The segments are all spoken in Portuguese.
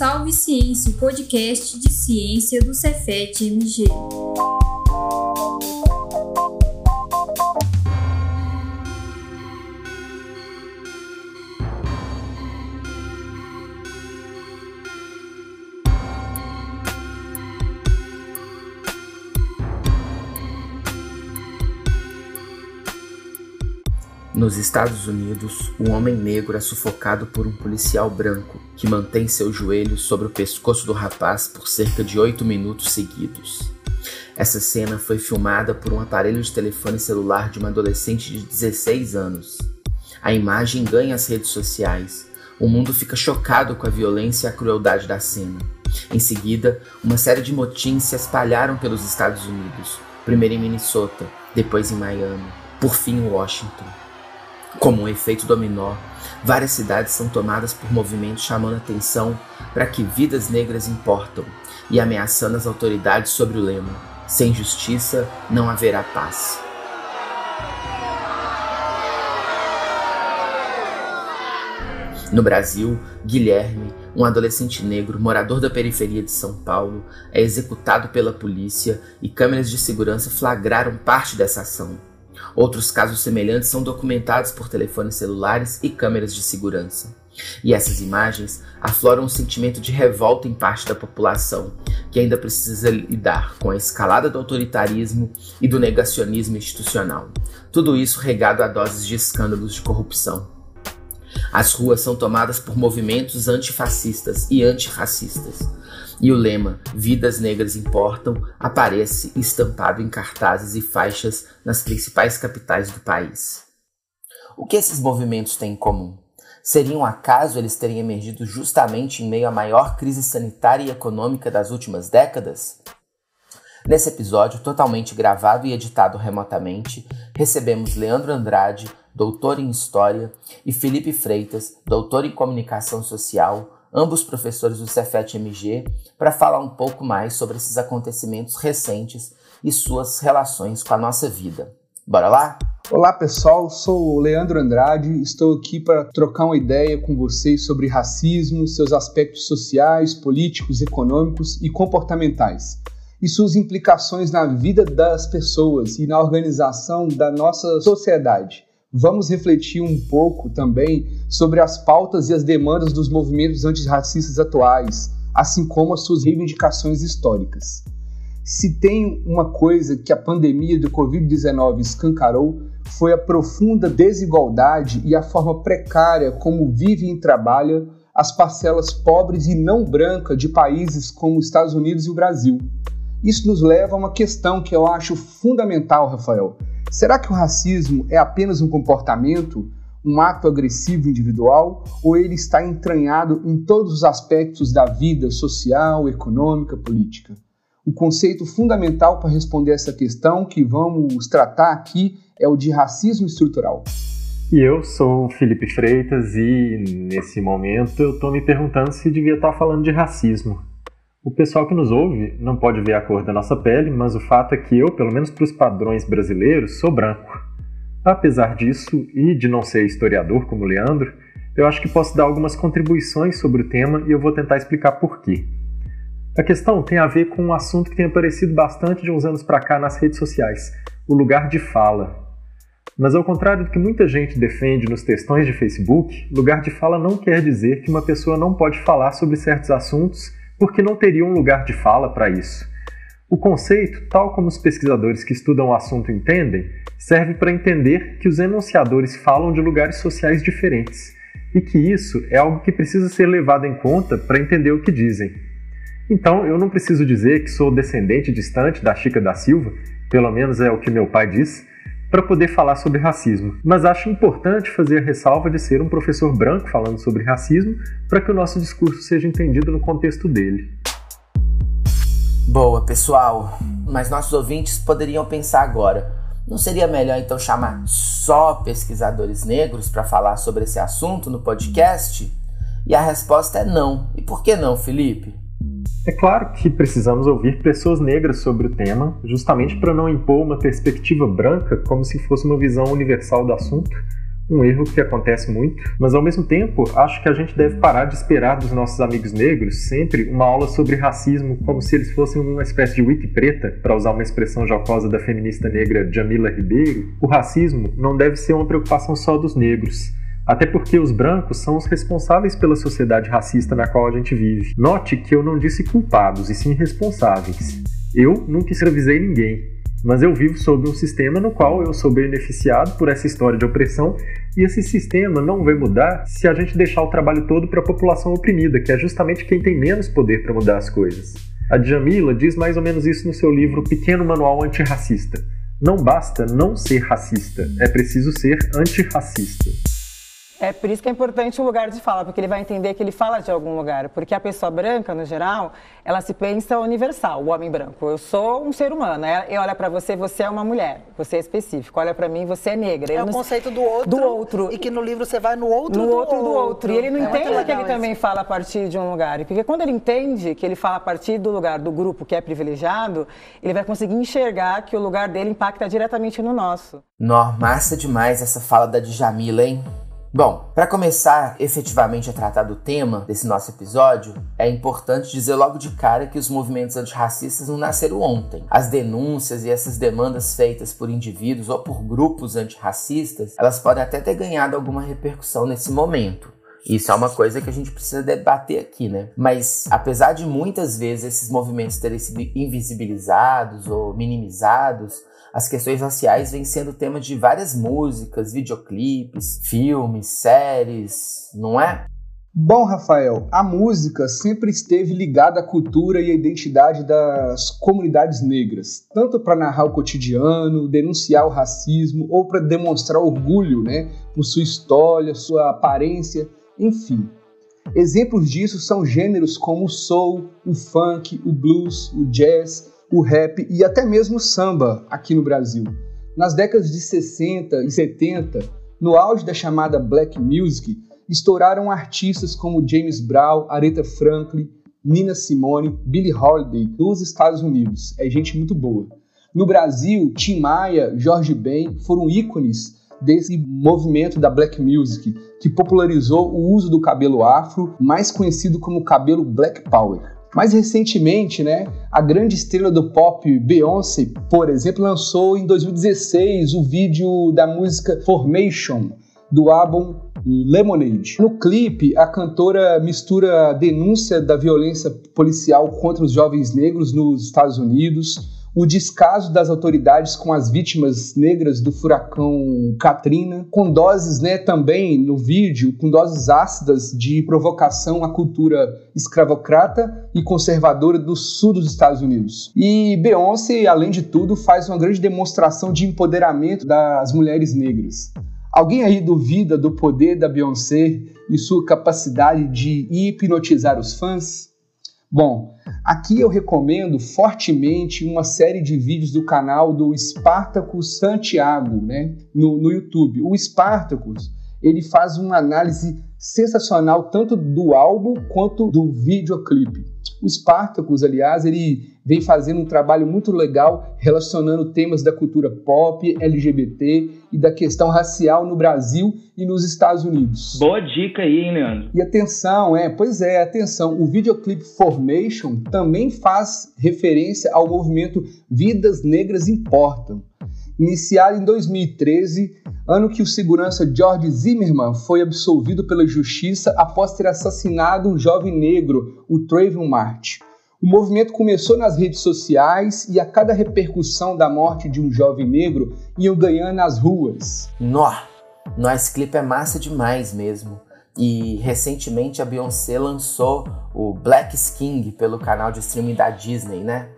Salve Ciência, o podcast de ciência do Cefet MG. Nos Estados Unidos, um homem negro é sufocado por um policial branco que mantém seus joelhos sobre o pescoço do rapaz por cerca de oito minutos seguidos. Essa cena foi filmada por um aparelho de telefone celular de uma adolescente de 16 anos. A imagem ganha as redes sociais. O mundo fica chocado com a violência e a crueldade da cena. Em seguida, uma série de motins se espalharam pelos Estados Unidos, primeiro em Minnesota, depois em Miami, por fim em Washington. Como um efeito dominó, várias cidades são tomadas por movimentos chamando atenção para que vidas negras importam e ameaçando as autoridades sobre o lema: sem justiça não haverá paz. No Brasil, Guilherme, um adolescente negro morador da periferia de São Paulo, é executado pela polícia e câmeras de segurança flagraram parte dessa ação. Outros casos semelhantes são documentados por telefones celulares e câmeras de segurança. E essas imagens afloram um sentimento de revolta em parte da população, que ainda precisa lidar com a escalada do autoritarismo e do negacionismo institucional. Tudo isso regado a doses de escândalos de corrupção. As ruas são tomadas por movimentos antifascistas e antirracistas. E o lema Vidas Negras Importam aparece estampado em cartazes e faixas nas principais capitais do país. O que esses movimentos têm em comum? Seria um acaso eles terem emergido justamente em meio à maior crise sanitária e econômica das últimas décadas? Nesse episódio, totalmente gravado e editado remotamente, recebemos Leandro Andrade, doutor em História, e Felipe Freitas, doutor em Comunicação Social, ambos professores do Cefet MG, para falar um pouco mais sobre esses acontecimentos recentes e suas relações com a nossa vida. Bora lá? Olá pessoal, sou o Leandro Andrade, estou aqui para trocar uma ideia com vocês sobre racismo, seus aspectos sociais, políticos, econômicos e comportamentais e suas implicações na vida das pessoas e na organização da nossa sociedade vamos refletir um pouco também sobre as pautas e as demandas dos movimentos antirracistas atuais, assim como as suas reivindicações históricas. Se tem uma coisa que a pandemia do Covid-19 escancarou, foi a profunda desigualdade e a forma precária como vivem e trabalham as parcelas pobres e não brancas de países como os Estados Unidos e o Brasil. Isso nos leva a uma questão que eu acho fundamental, Rafael, Será que o racismo é apenas um comportamento, um ato agressivo individual, ou ele está entranhado em todos os aspectos da vida social, econômica, política? O conceito fundamental para responder essa questão que vamos tratar aqui é o de racismo estrutural. E eu sou o Felipe Freitas e nesse momento eu estou me perguntando se devia estar falando de racismo. O pessoal que nos ouve não pode ver a cor da nossa pele, mas o fato é que eu, pelo menos para os padrões brasileiros, sou branco. Apesar disso, e de não ser historiador como Leandro, eu acho que posso dar algumas contribuições sobre o tema e eu vou tentar explicar por quê. A questão tem a ver com um assunto que tem aparecido bastante de uns anos para cá nas redes sociais: o lugar de fala. Mas ao contrário do que muita gente defende nos textões de Facebook, lugar de fala não quer dizer que uma pessoa não pode falar sobre certos assuntos porque não teria um lugar de fala para isso. O conceito, tal como os pesquisadores que estudam o assunto entendem, serve para entender que os enunciadores falam de lugares sociais diferentes e que isso é algo que precisa ser levado em conta para entender o que dizem. Então, eu não preciso dizer que sou descendente distante da Chica da Silva, pelo menos é o que meu pai diz, para poder falar sobre racismo. Mas acho importante fazer a ressalva de ser um professor branco falando sobre racismo para que o nosso discurso seja entendido no contexto dele. Boa, pessoal. Mas nossos ouvintes poderiam pensar agora: não seria melhor então chamar só pesquisadores negros para falar sobre esse assunto no podcast? E a resposta é não. E por que não, Felipe? É claro que precisamos ouvir pessoas negras sobre o tema, justamente para não impor uma perspectiva branca como se fosse uma visão universal do assunto, Um erro que acontece muito, mas ao mesmo tempo acho que a gente deve parar de esperar dos nossos amigos negros sempre uma aula sobre racismo como se eles fossem uma espécie de wiki preta, para usar uma expressão jocosa da feminista negra Jamila Ribeiro. O racismo não deve ser uma preocupação só dos negros. Até porque os brancos são os responsáveis pela sociedade racista na qual a gente vive. Note que eu não disse culpados, e sim responsáveis. Eu nunca escravizei ninguém, mas eu vivo sob um sistema no qual eu sou beneficiado por essa história de opressão e esse sistema não vai mudar se a gente deixar o trabalho todo para a população oprimida, que é justamente quem tem menos poder para mudar as coisas. A Djamila diz mais ou menos isso no seu livro Pequeno Manual Antirracista. Não basta não ser racista, é preciso ser antirracista. É por isso que é importante o lugar de fala, porque ele vai entender que ele fala de algum lugar. Porque a pessoa branca, no geral, ela se pensa universal, o homem branco. Eu sou um ser humano. E olha para você, você é uma mulher, você é específico. Olha para mim, você é negra. É o conceito do outro, do outro. E que no livro você vai no outro no do outro. do outro. E ele não é entende que ele também fala a partir de um lugar. Porque quando ele entende que ele fala a partir do lugar do grupo que é privilegiado, ele vai conseguir enxergar que o lugar dele impacta diretamente no nosso. Nó, massa demais essa fala da Djamila, hein? Bom, para começar efetivamente a tratar do tema desse nosso episódio, é importante dizer logo de cara que os movimentos antirracistas não nasceram ontem. As denúncias e essas demandas feitas por indivíduos ou por grupos antirracistas, elas podem até ter ganhado alguma repercussão nesse momento. Isso é uma coisa que a gente precisa debater aqui, né? Mas apesar de muitas vezes esses movimentos terem sido invisibilizados ou minimizados, as questões raciais vêm sendo tema de várias músicas, videoclipes, filmes, séries, não é? Bom, Rafael, a música sempre esteve ligada à cultura e à identidade das comunidades negras, tanto para narrar o cotidiano, denunciar o racismo ou para demonstrar orgulho, né, por sua história, sua aparência, enfim. Exemplos disso são gêneros como o soul, o funk, o blues, o jazz, o rap e até mesmo o samba aqui no Brasil. Nas décadas de 60 e 70, no auge da chamada black music, estouraram artistas como James Brown, Aretha Franklin, Nina Simone, Billie Holiday nos Estados Unidos. É gente muito boa. No Brasil, Tim Maia, Jorge Ben foram ícones desse movimento da black music que popularizou o uso do cabelo afro, mais conhecido como cabelo black power. Mais recentemente, né, a grande estrela do pop Beyoncé, por exemplo, lançou em 2016 o vídeo da música Formation do álbum Lemonade. No clipe, a cantora mistura a denúncia da violência policial contra os jovens negros nos Estados Unidos, o descaso das autoridades com as vítimas negras do furacão Katrina, com doses, né, também no vídeo, com doses ácidas de provocação à cultura escravocrata e conservadora do sul dos Estados Unidos. E Beyoncé, além de tudo, faz uma grande demonstração de empoderamento das mulheres negras. Alguém aí duvida do poder da Beyoncé e sua capacidade de hipnotizar os fãs? Bom, aqui eu recomendo fortemente uma série de vídeos do canal do Spartacus Santiago, né, no, no YouTube. O Spartacus, ele faz uma análise sensacional tanto do álbum quanto do videoclipe. O Spartacus, aliás, ele vem fazendo um trabalho muito legal relacionando temas da cultura pop, LGBT e da questão racial no Brasil e nos Estados Unidos. Boa dica aí, hein, Leandro? E atenção, é, pois é, atenção, o videoclipe Formation também faz referência ao movimento Vidas Negras Importam, iniciado em 2013, ano que o segurança George Zimmerman foi absolvido pela justiça após ter assassinado um jovem negro, o Trayvon Martin. O movimento começou nas redes sociais e a cada repercussão da morte de um jovem negro iam ganhando nas ruas. Nó, nosso clipe é massa demais mesmo. E recentemente a Beyoncé lançou o Black Skin pelo canal de streaming da Disney, né?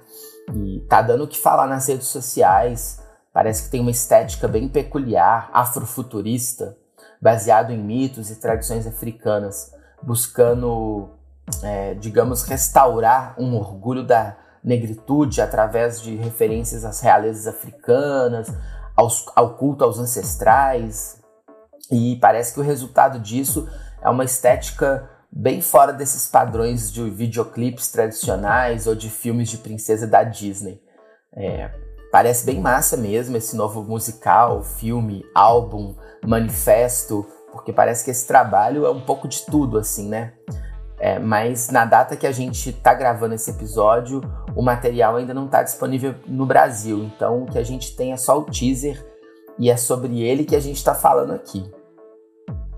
E tá dando o que falar nas redes sociais. Parece que tem uma estética bem peculiar, afrofuturista, baseado em mitos e tradições africanas, buscando é, digamos, restaurar um orgulho da negritude através de referências às realezas africanas, aos, ao culto aos ancestrais. E parece que o resultado disso é uma estética bem fora desses padrões de videoclipes tradicionais ou de filmes de princesa da Disney. É, Parece bem massa mesmo esse novo musical, filme, álbum, manifesto, porque parece que esse trabalho é um pouco de tudo, assim, né? É, mas na data que a gente está gravando esse episódio, o material ainda não está disponível no Brasil. Então o que a gente tem é só o teaser e é sobre ele que a gente está falando aqui.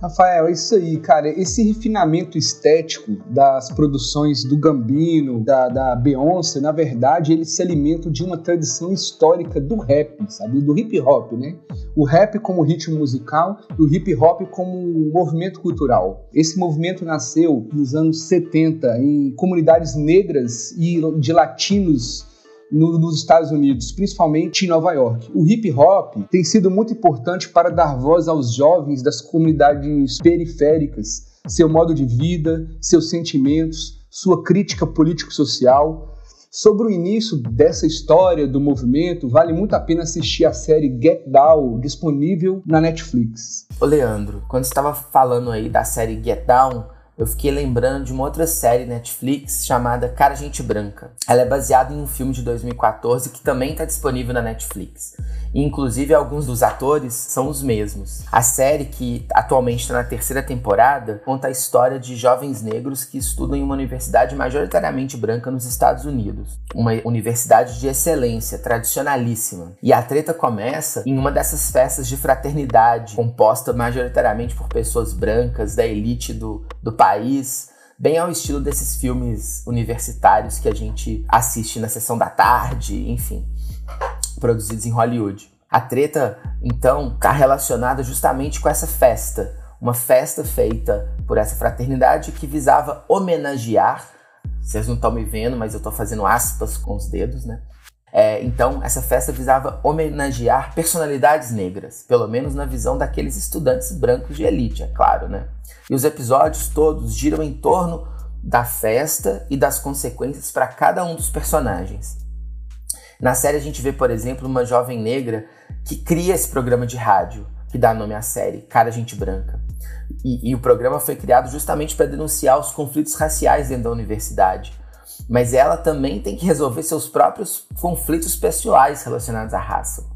Rafael, é isso aí, cara. Esse refinamento estético das produções do Gambino, da, da Beyoncé, na verdade, eles se alimentam de uma tradição histórica do rap, sabe? Do hip hop, né? O rap como ritmo musical e o hip hop como movimento cultural. Esse movimento nasceu nos anos 70 em comunidades negras e de latinos no, nos Estados Unidos, principalmente em Nova York. O hip hop tem sido muito importante para dar voz aos jovens das comunidades periféricas, seu modo de vida, seus sentimentos, sua crítica político-social. Sobre o início dessa história do movimento, vale muito a pena assistir a série Get Down, disponível na Netflix. Ô Leandro, quando estava falando aí da série Get Down, eu fiquei lembrando de uma outra série Netflix chamada Cara Gente Branca. Ela é baseada em um filme de 2014 que também está disponível na Netflix. Inclusive, alguns dos atores são os mesmos. A série, que atualmente está na terceira temporada, conta a história de jovens negros que estudam em uma universidade majoritariamente branca nos Estados Unidos. Uma universidade de excelência, tradicionalíssima. E a treta começa em uma dessas festas de fraternidade, composta majoritariamente por pessoas brancas da elite do, do país bem ao estilo desses filmes universitários que a gente assiste na sessão da tarde, enfim produzidos em Hollywood. A treta, então, está relacionada justamente com essa festa, uma festa feita por essa fraternidade que visava homenagear. Vocês não estão me vendo, mas eu estou fazendo aspas com os dedos, né? É, então, essa festa visava homenagear personalidades negras, pelo menos na visão daqueles estudantes brancos de elite, é claro, né? E os episódios todos giram em torno da festa e das consequências para cada um dos personagens. Na série a gente vê, por exemplo, uma jovem negra que cria esse programa de rádio que dá nome à série, Cara Gente Branca. E, e o programa foi criado justamente para denunciar os conflitos raciais dentro da universidade. Mas ela também tem que resolver seus próprios conflitos pessoais relacionados à raça.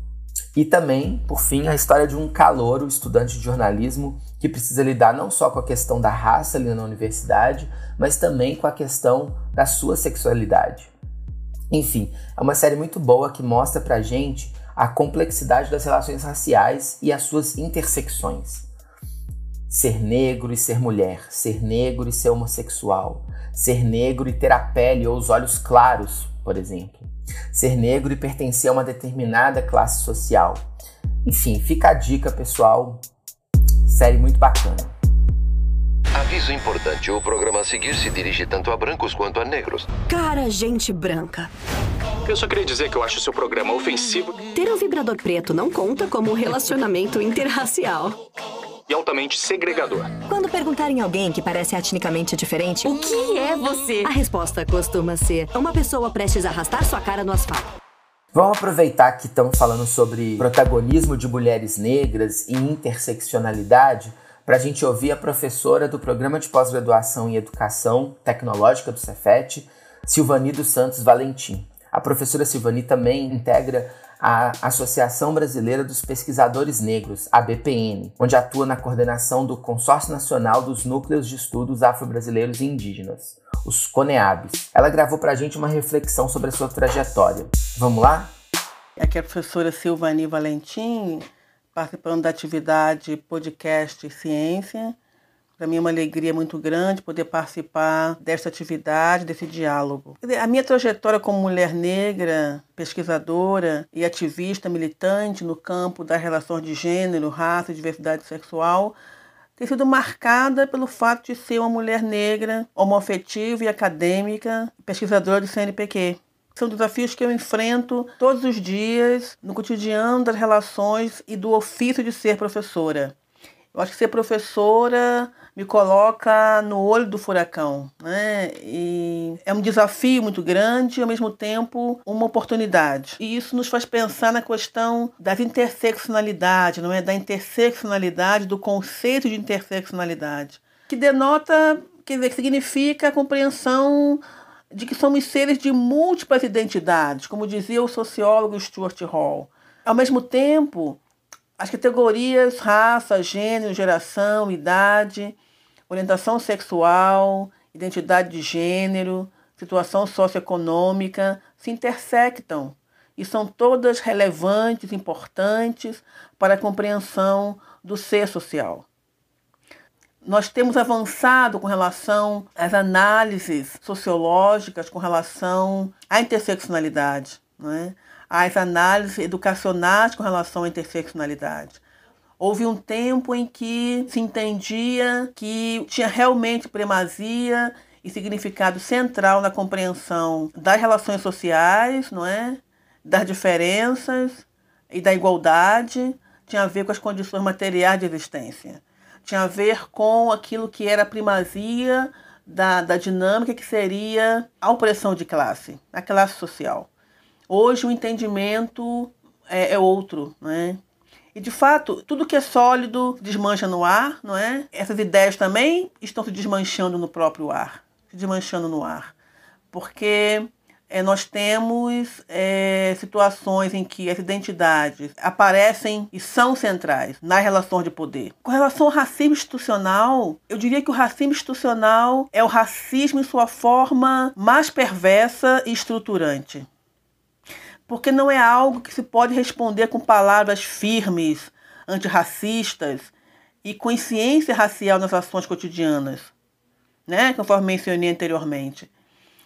E também, por fim, a história de um calouro estudante de jornalismo que precisa lidar não só com a questão da raça ali na universidade, mas também com a questão da sua sexualidade. Enfim, é uma série muito boa que mostra pra gente a complexidade das relações raciais e as suas intersecções. Ser negro e ser mulher, ser negro e ser homossexual, ser negro e ter a pele ou os olhos claros, por exemplo, ser negro e pertencer a uma determinada classe social. Enfim, fica a dica, pessoal. Série muito bacana. Aviso importante: o programa a seguir se dirige tanto a brancos quanto a negros. Cara, gente branca. Eu só queria dizer que eu acho seu programa ofensivo. Ter um vibrador preto não conta como um relacionamento interracial. E altamente segregador. Quando perguntarem a alguém que parece etnicamente diferente, o que é você? A resposta costuma ser uma pessoa prestes a arrastar sua cara no asfalto. Vamos aproveitar que estamos falando sobre protagonismo de mulheres negras e interseccionalidade para a gente ouvir a professora do Programa de Pós-Graduação em Educação Tecnológica do Cefet, Silvani dos Santos Valentim. A professora Silvani também integra a Associação Brasileira dos Pesquisadores Negros, a BPN, onde atua na coordenação do Consórcio Nacional dos Núcleos de Estudos Afro-Brasileiros e Indígenas, os CONEABs. Ela gravou para a gente uma reflexão sobre a sua trajetória. Vamos lá? Aqui é a professora Silvani Valentim, participando da atividade podcast Ciência. Para mim é uma alegria muito grande poder participar desta atividade, desse diálogo. A minha trajetória como mulher negra, pesquisadora e ativista militante no campo das relações de gênero, raça e diversidade sexual tem sido marcada pelo fato de ser uma mulher negra, homoafetiva e acadêmica, pesquisadora do CNPq. São desafios que eu enfrento todos os dias no cotidiano das relações e do ofício de ser professora. Eu acho que ser professora me coloca no olho do furacão, né? E é um desafio muito grande e ao mesmo tempo uma oportunidade. E isso nos faz pensar na questão das interseccionalidades, não é? Da interseccionalidade, do conceito de interseccionalidade, que denota, quer dizer, que significa a compreensão de que somos seres de múltiplas identidades, como dizia o sociólogo Stuart Hall. Ao mesmo tempo, as categorias raça, gênero, geração, idade, orientação sexual, identidade de gênero, situação socioeconômica se intersectam e são todas relevantes, importantes para a compreensão do ser social. Nós temos avançado com relação às análises sociológicas, com relação à interseccionalidade, não é? às análises educacionais com relação à interseccionalidade. Houve um tempo em que se entendia que tinha realmente primazia e significado central na compreensão das relações sociais, não é? das diferenças e da igualdade, tinha a ver com as condições materiais de existência. Tinha a ver com aquilo que era a primazia da, da dinâmica que seria a opressão de classe, a classe social. Hoje o entendimento é, é outro, não é? E de fato, tudo que é sólido desmancha no ar, não é? Essas ideias também estão se desmanchando no próprio ar, se desmanchando no ar. Porque é, nós temos é, situações em que as identidades aparecem e são centrais nas relações de poder. Com relação ao racismo institucional, eu diria que o racismo institucional é o racismo em sua forma mais perversa e estruturante porque não é algo que se pode responder com palavras firmes, antirracistas e consciência racial nas ações cotidianas, né? conforme mencionei anteriormente.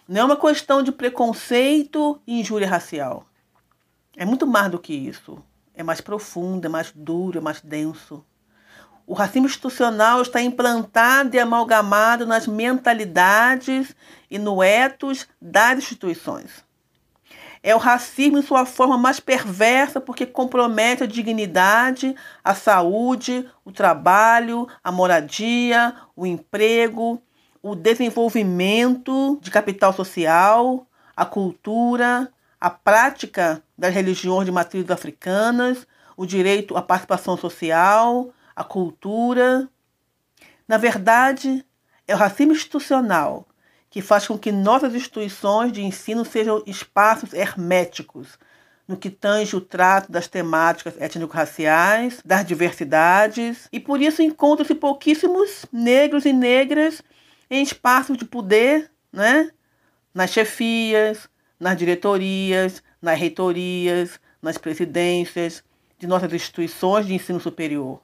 Não é uma questão de preconceito e injúria racial. É muito mais do que isso. É mais profundo, é mais duro, é mais denso. O racismo institucional está implantado e amalgamado nas mentalidades e no etos das instituições. É o racismo em sua forma mais perversa porque compromete a dignidade, a saúde, o trabalho, a moradia, o emprego, o desenvolvimento de capital social, a cultura, a prática das religiões de matrizes africanas, o direito à participação social, a cultura. Na verdade, é o racismo institucional que faz com que nossas instituições de ensino sejam espaços herméticos no que tange o trato das temáticas étnico-raciais, das diversidades, e por isso encontram-se pouquíssimos negros e negras em espaços de poder, né? nas chefias, nas diretorias, nas reitorias, nas presidências de nossas instituições de ensino superior,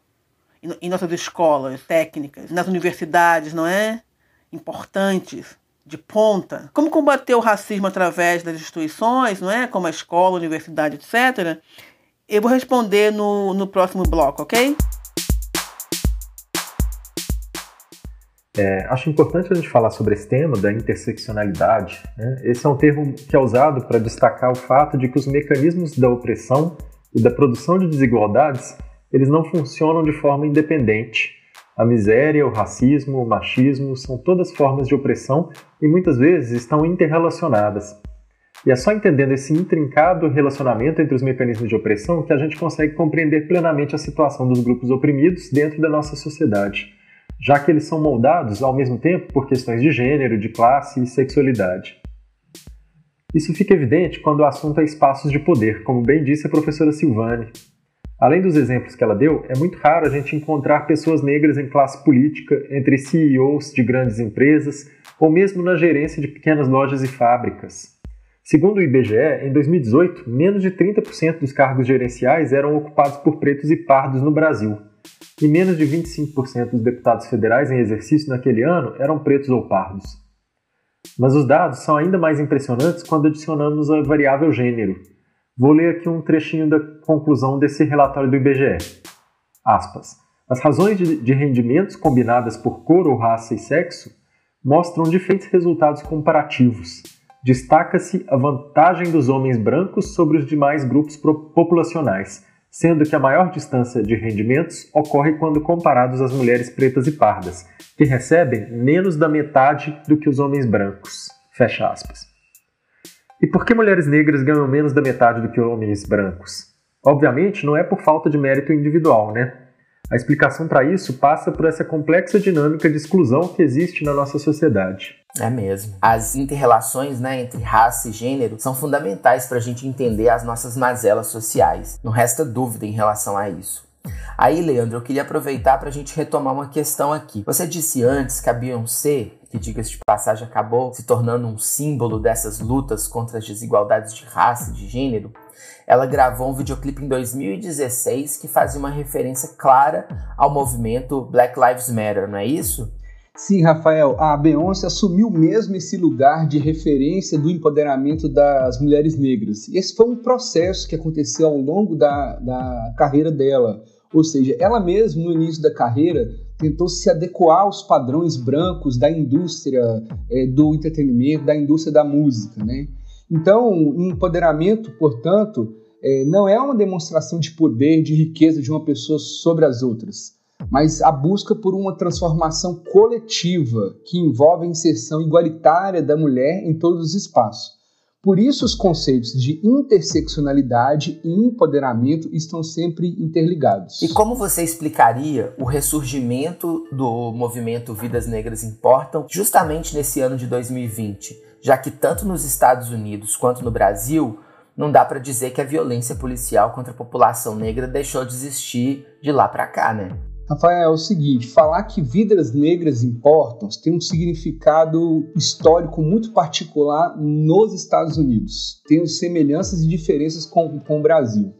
em nossas escolas técnicas, nas universidades, não é? Importantes de ponta. Como combater o racismo através das instituições, não é? Como a escola, a universidade, etc. Eu vou responder no, no próximo bloco, ok? É, acho importante a gente falar sobre esse tema da interseccionalidade. Né? Esse é um termo que é usado para destacar o fato de que os mecanismos da opressão e da produção de desigualdades eles não funcionam de forma independente. A miséria, o racismo, o machismo são todas formas de opressão e muitas vezes estão interrelacionadas. E é só entendendo esse intrincado relacionamento entre os mecanismos de opressão que a gente consegue compreender plenamente a situação dos grupos oprimidos dentro da nossa sociedade, já que eles são moldados ao mesmo tempo por questões de gênero, de classe e sexualidade. Isso fica evidente quando o assunto é espaços de poder, como bem disse a professora Silvane, Além dos exemplos que ela deu, é muito raro a gente encontrar pessoas negras em classe política, entre CEOs de grandes empresas ou mesmo na gerência de pequenas lojas e fábricas. Segundo o IBGE, em 2018, menos de 30% dos cargos gerenciais eram ocupados por pretos e pardos no Brasil, e menos de 25% dos deputados federais em exercício naquele ano eram pretos ou pardos. Mas os dados são ainda mais impressionantes quando adicionamos a variável gênero, Vou ler aqui um trechinho da conclusão desse relatório do IBGE. Aspas. As razões de rendimentos combinadas por cor ou raça e sexo mostram diferentes resultados comparativos. Destaca-se a vantagem dos homens brancos sobre os demais grupos populacionais, sendo que a maior distância de rendimentos ocorre quando comparados às mulheres pretas e pardas, que recebem menos da metade do que os homens brancos. Fecha aspas. E por que mulheres negras ganham menos da metade do que homens brancos? Obviamente, não é por falta de mérito individual, né? A explicação para isso passa por essa complexa dinâmica de exclusão que existe na nossa sociedade. É mesmo. As interrelações né, entre raça e gênero são fundamentais para a gente entender as nossas mazelas sociais. Não resta dúvida em relação a isso. Aí, Leandro, eu queria aproveitar para a gente retomar uma questão aqui. Você disse antes que a Beyoncé, que diga-se de passagem, acabou se tornando um símbolo dessas lutas contra as desigualdades de raça e de gênero. Ela gravou um videoclipe em 2016 que fazia uma referência clara ao movimento Black Lives Matter, não é isso? Sim, Rafael, a Beyoncé assumiu mesmo esse lugar de referência do empoderamento das mulheres negras. Esse foi um processo que aconteceu ao longo da, da carreira dela. Ou seja, ela mesma, no início da carreira, tentou se adequar aos padrões brancos da indústria é, do entretenimento, da indústria da música. Né? Então, empoderamento, portanto, é, não é uma demonstração de poder, de riqueza de uma pessoa sobre as outras mas a busca por uma transformação coletiva que envolve a inserção igualitária da mulher em todos os espaços. Por isso, os conceitos de interseccionalidade e empoderamento estão sempre interligados. E como você explicaria o ressurgimento do movimento Vidas Negras Importam justamente nesse ano de 2020, já que tanto nos Estados Unidos quanto no Brasil não dá para dizer que a violência policial contra a população negra deixou de existir de lá para cá, né? Rafael, é o seguinte: falar que vidas negras importam tem um significado histórico muito particular nos Estados Unidos, tendo semelhanças e diferenças com, com o Brasil.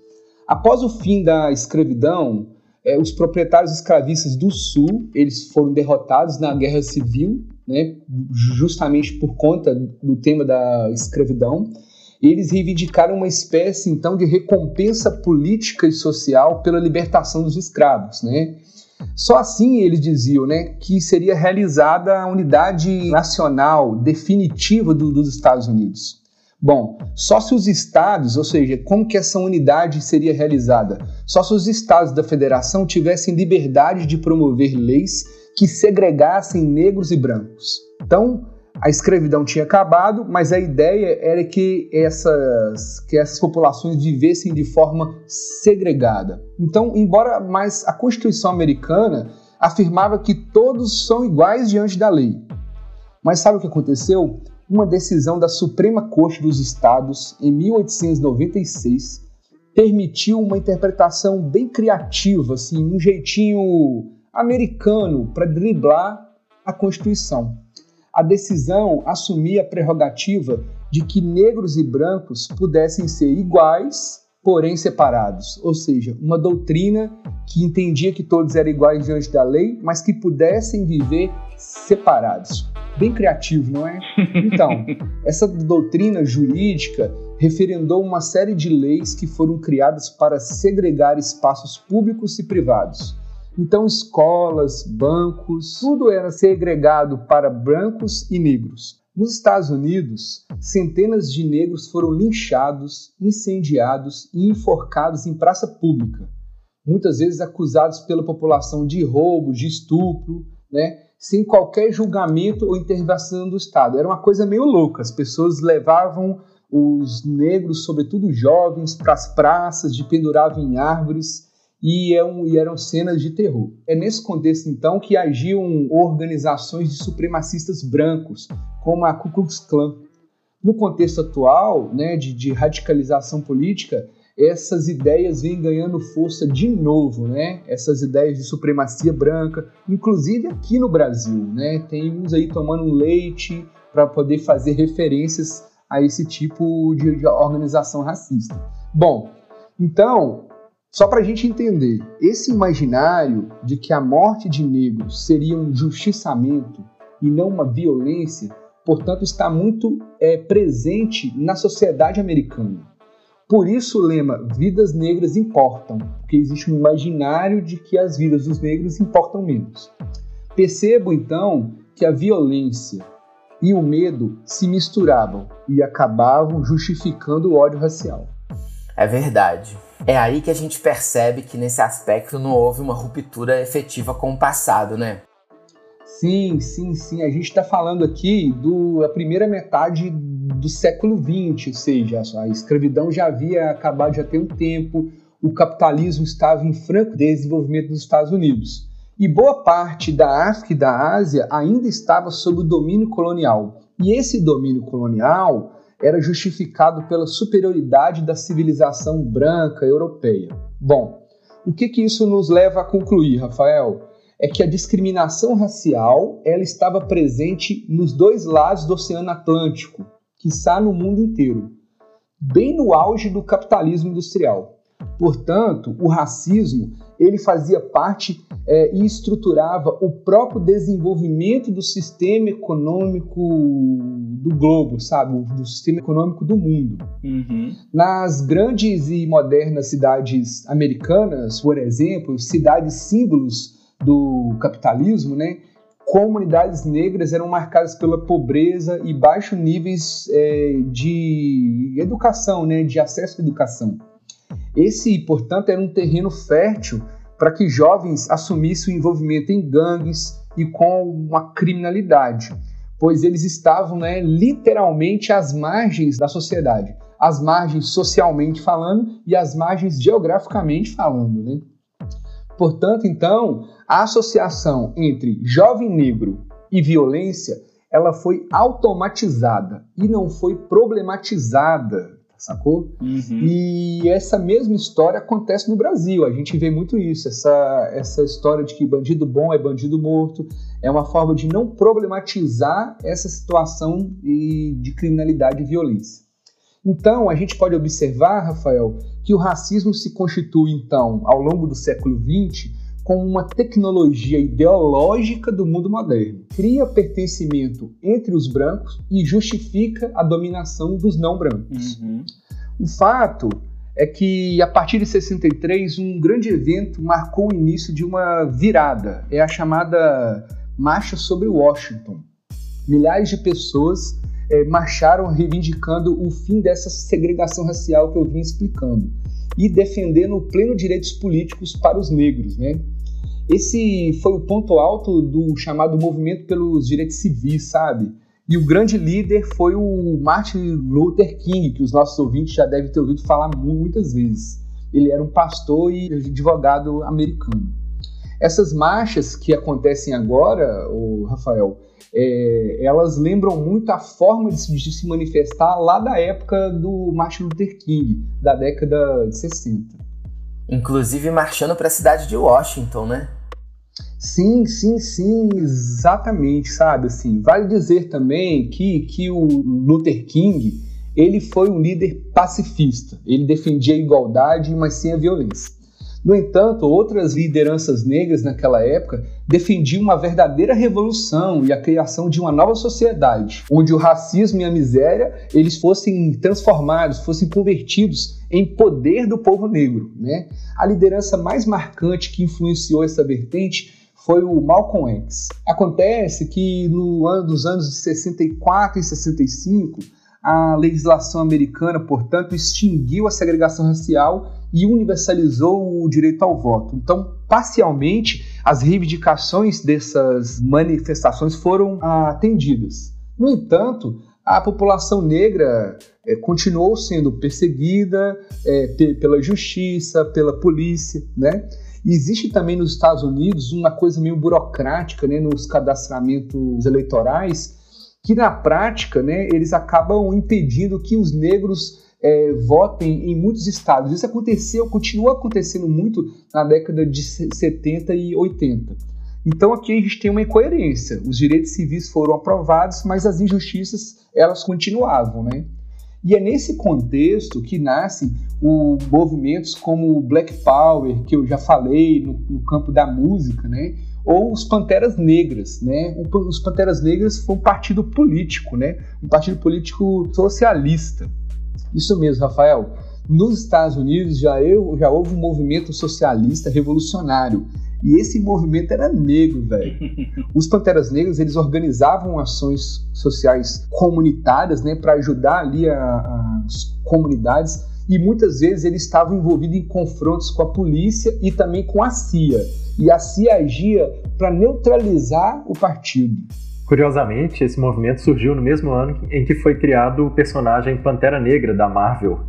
Após o fim da escravidão, é, os proprietários escravistas do Sul eles foram derrotados na Guerra Civil, né, justamente por conta do tema da escravidão. Eles reivindicaram uma espécie então de recompensa política e social pela libertação dos escravos, né? Só assim eles diziam né, que seria realizada a unidade nacional definitiva do, dos Estados Unidos. Bom, só se os estados, ou seja, como que essa unidade seria realizada? Só se os estados da federação tivessem liberdade de promover leis que segregassem negros e brancos. Então, a escravidão tinha acabado, mas a ideia era que essas, que essas populações vivessem de forma segregada. Então, embora mais a Constituição americana afirmava que todos são iguais diante da lei. Mas sabe o que aconteceu? Uma decisão da Suprema Corte dos Estados, em 1896, permitiu uma interpretação bem criativa, assim, um jeitinho americano para driblar a Constituição a decisão assumia a prerrogativa de que negros e brancos pudessem ser iguais, porém separados, ou seja, uma doutrina que entendia que todos eram iguais diante da lei, mas que pudessem viver separados. Bem criativo, não é? Então, essa doutrina jurídica referendou uma série de leis que foram criadas para segregar espaços públicos e privados então, escolas, bancos, tudo era segregado para brancos e negros. Nos Estados Unidos, centenas de negros foram linchados, incendiados e enforcados em praça pública, muitas vezes acusados pela população de roubo, de estupro, né? sem qualquer julgamento ou intervenção do Estado. Era uma coisa meio louca. As pessoas levavam os negros, sobretudo jovens, para as praças, de penduravam em árvores e, é um, e, eram cenas de terror. É nesse contexto, então, que agiam organizações de supremacistas brancos, como a Ku Klux Klan. No contexto atual, né, de, de radicalização política, essas ideias vêm ganhando força de novo, né? Essas ideias de supremacia branca, inclusive aqui no Brasil, né? Tem uns aí tomando leite para poder fazer referências a esse tipo de, de organização racista. Bom, então só para a gente entender, esse imaginário de que a morte de negros seria um justiçamento e não uma violência, portanto, está muito é, presente na sociedade americana. Por isso o lema Vidas Negras Importam, porque existe um imaginário de que as vidas dos negros importam menos. Percebo então que a violência e o medo se misturavam e acabavam justificando o ódio racial. É verdade. É aí que a gente percebe que nesse aspecto não houve uma ruptura efetiva com o passado, né? Sim, sim, sim. A gente está falando aqui da primeira metade do século XX, ou seja, a escravidão já havia acabado já tem um tempo, o capitalismo estava em franco desenvolvimento nos Estados Unidos. E boa parte da África e da Ásia ainda estava sob o domínio colonial. E esse domínio colonial era justificado pela superioridade da civilização branca europeia. Bom, o que, que isso nos leva a concluir, Rafael? É que a discriminação racial ela estava presente nos dois lados do Oceano Atlântico, que está no mundo inteiro, bem no auge do capitalismo industrial. Portanto, o racismo ele fazia parte é, e estruturava o próprio desenvolvimento do sistema econômico do globo, sabe? Do sistema econômico do mundo. Uhum. Nas grandes e modernas cidades americanas, por exemplo, cidades símbolos do capitalismo, né? Comunidades negras eram marcadas pela pobreza e baixos níveis é, de educação, né? De acesso à educação. Esse, portanto, era um terreno fértil para que jovens assumissem o envolvimento em gangues e com uma criminalidade, pois eles estavam né, literalmente às margens da sociedade, às margens socialmente falando e às margens geograficamente falando. Né? Portanto, então, a associação entre jovem negro e violência ela foi automatizada e não foi problematizada sacou? Uhum. E essa mesma história acontece no Brasil. A gente vê muito isso, essa, essa história de que bandido bom é bandido morto. É uma forma de não problematizar essa situação de criminalidade e violência. Então, a gente pode observar, Rafael, que o racismo se constitui, então, ao longo do século XX, como uma tecnologia ideológica do mundo moderno. Cria pertencimento entre os brancos e justifica a dominação dos não brancos. Uhum. O fato é que, a partir de 63, um grande evento marcou o início de uma virada. É a chamada Marcha sobre Washington. Milhares de pessoas é, marcharam reivindicando o fim dessa segregação racial que eu vim explicando e defendendo plenos direitos políticos para os negros, né? Esse foi o ponto alto do chamado movimento pelos direitos civis, sabe? E o grande líder foi o Martin Luther King, que os nossos ouvintes já devem ter ouvido falar muitas vezes. Ele era um pastor e advogado americano. Essas marchas que acontecem agora, o Rafael, é, elas lembram muito a forma de se, de se manifestar lá da época do Martin Luther King, da década de 60. Inclusive marchando para a cidade de Washington, né? Sim, sim, sim, exatamente, sabe? Assim, vale dizer também que, que o Luther King ele foi um líder pacifista. Ele defendia a igualdade, mas sem a violência. No entanto, outras lideranças negras naquela época defendiam uma verdadeira revolução e a criação de uma nova sociedade, onde o racismo e a miséria eles fossem transformados, fossem convertidos em poder do povo negro. Né? A liderança mais marcante que influenciou essa vertente foi o Malcolm X. Acontece que no ano dos anos de 64 e 65, a legislação americana, portanto, extinguiu a segregação racial e universalizou o direito ao voto. Então, parcialmente, as reivindicações dessas manifestações foram atendidas. No entanto, a população negra é, continuou sendo perseguida é, pela justiça, pela polícia, né? Existe também nos Estados Unidos uma coisa meio burocrática né, nos cadastramentos eleitorais, que na prática né, eles acabam impedindo que os negros é, votem em muitos estados. Isso aconteceu, continua acontecendo muito na década de 70 e 80. Então aqui a gente tem uma incoerência. Os direitos civis foram aprovados, mas as injustiças elas continuavam, né? E é nesse contexto que nascem o, movimentos como o Black Power, que eu já falei no, no campo da música, né? ou os Panteras Negras, né? Os Panteras Negras foi um partido político, né? Um partido político socialista. Isso mesmo, Rafael. Nos Estados Unidos já, eu, já houve um movimento socialista revolucionário e esse movimento era negro, velho. Os Panteras Negras, eles organizavam ações sociais comunitárias, né, para ajudar ali a, a, as comunidades e muitas vezes eles estavam envolvidos em confrontos com a polícia e também com a CIA. E a CIA agia para neutralizar o partido. Curiosamente, esse movimento surgiu no mesmo ano em que foi criado o personagem Pantera Negra da Marvel.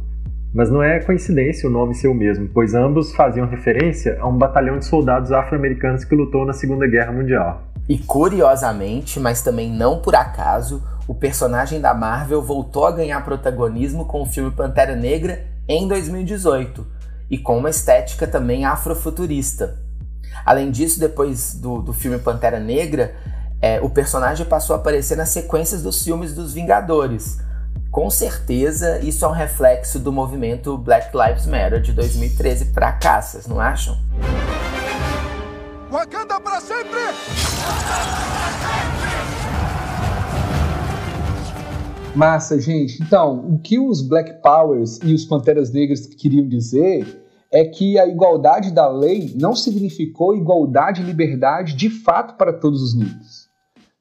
Mas não é coincidência o nome ser o mesmo, pois ambos faziam referência a um batalhão de soldados afro-americanos que lutou na Segunda Guerra Mundial. E curiosamente, mas também não por acaso, o personagem da Marvel voltou a ganhar protagonismo com o filme Pantera Negra em 2018 e com uma estética também afrofuturista. Além disso, depois do, do filme Pantera Negra, é, o personagem passou a aparecer nas sequências dos filmes dos Vingadores. Com certeza, isso é um reflexo do movimento Black Lives Matter de 2013 para cá, vocês não acham? Wakanda para sempre! Massa, gente. Então, o que os Black Powers e os Panteras Negras queriam dizer é que a igualdade da lei não significou igualdade e liberdade de fato para todos os negros.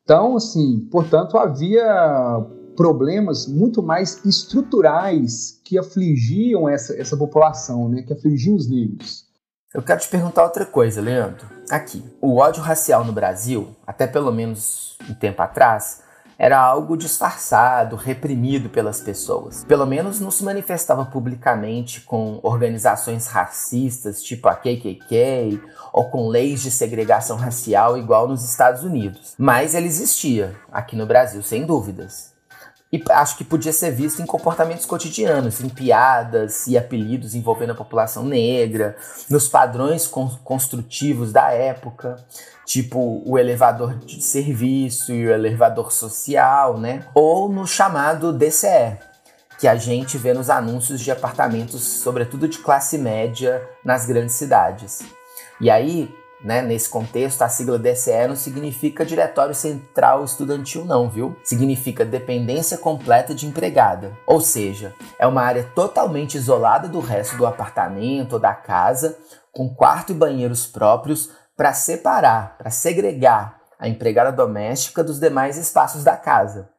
Então, assim, portanto, havia problemas muito mais estruturais que afligiam essa, essa população, né, que afligiam os negros. Eu quero te perguntar outra coisa, Leandro. Aqui, o ódio racial no Brasil, até pelo menos um tempo atrás, era algo disfarçado, reprimido pelas pessoas. Pelo menos não se manifestava publicamente com organizações racistas, tipo a KKK, ou com leis de segregação racial igual nos Estados Unidos. Mas ele existia aqui no Brasil, sem dúvidas. E acho que podia ser visto em comportamentos cotidianos, em piadas e apelidos envolvendo a população negra, nos padrões construtivos da época, tipo o elevador de serviço e o elevador social, né? Ou no chamado DCE, que a gente vê nos anúncios de apartamentos, sobretudo de classe média, nas grandes cidades. E aí, né, nesse contexto, a sigla DCE não significa Diretório Central Estudantil, não, viu? Significa dependência completa de empregada. Ou seja, é uma área totalmente isolada do resto do apartamento ou da casa, com quarto e banheiros próprios para separar, para segregar a empregada doméstica dos demais espaços da casa.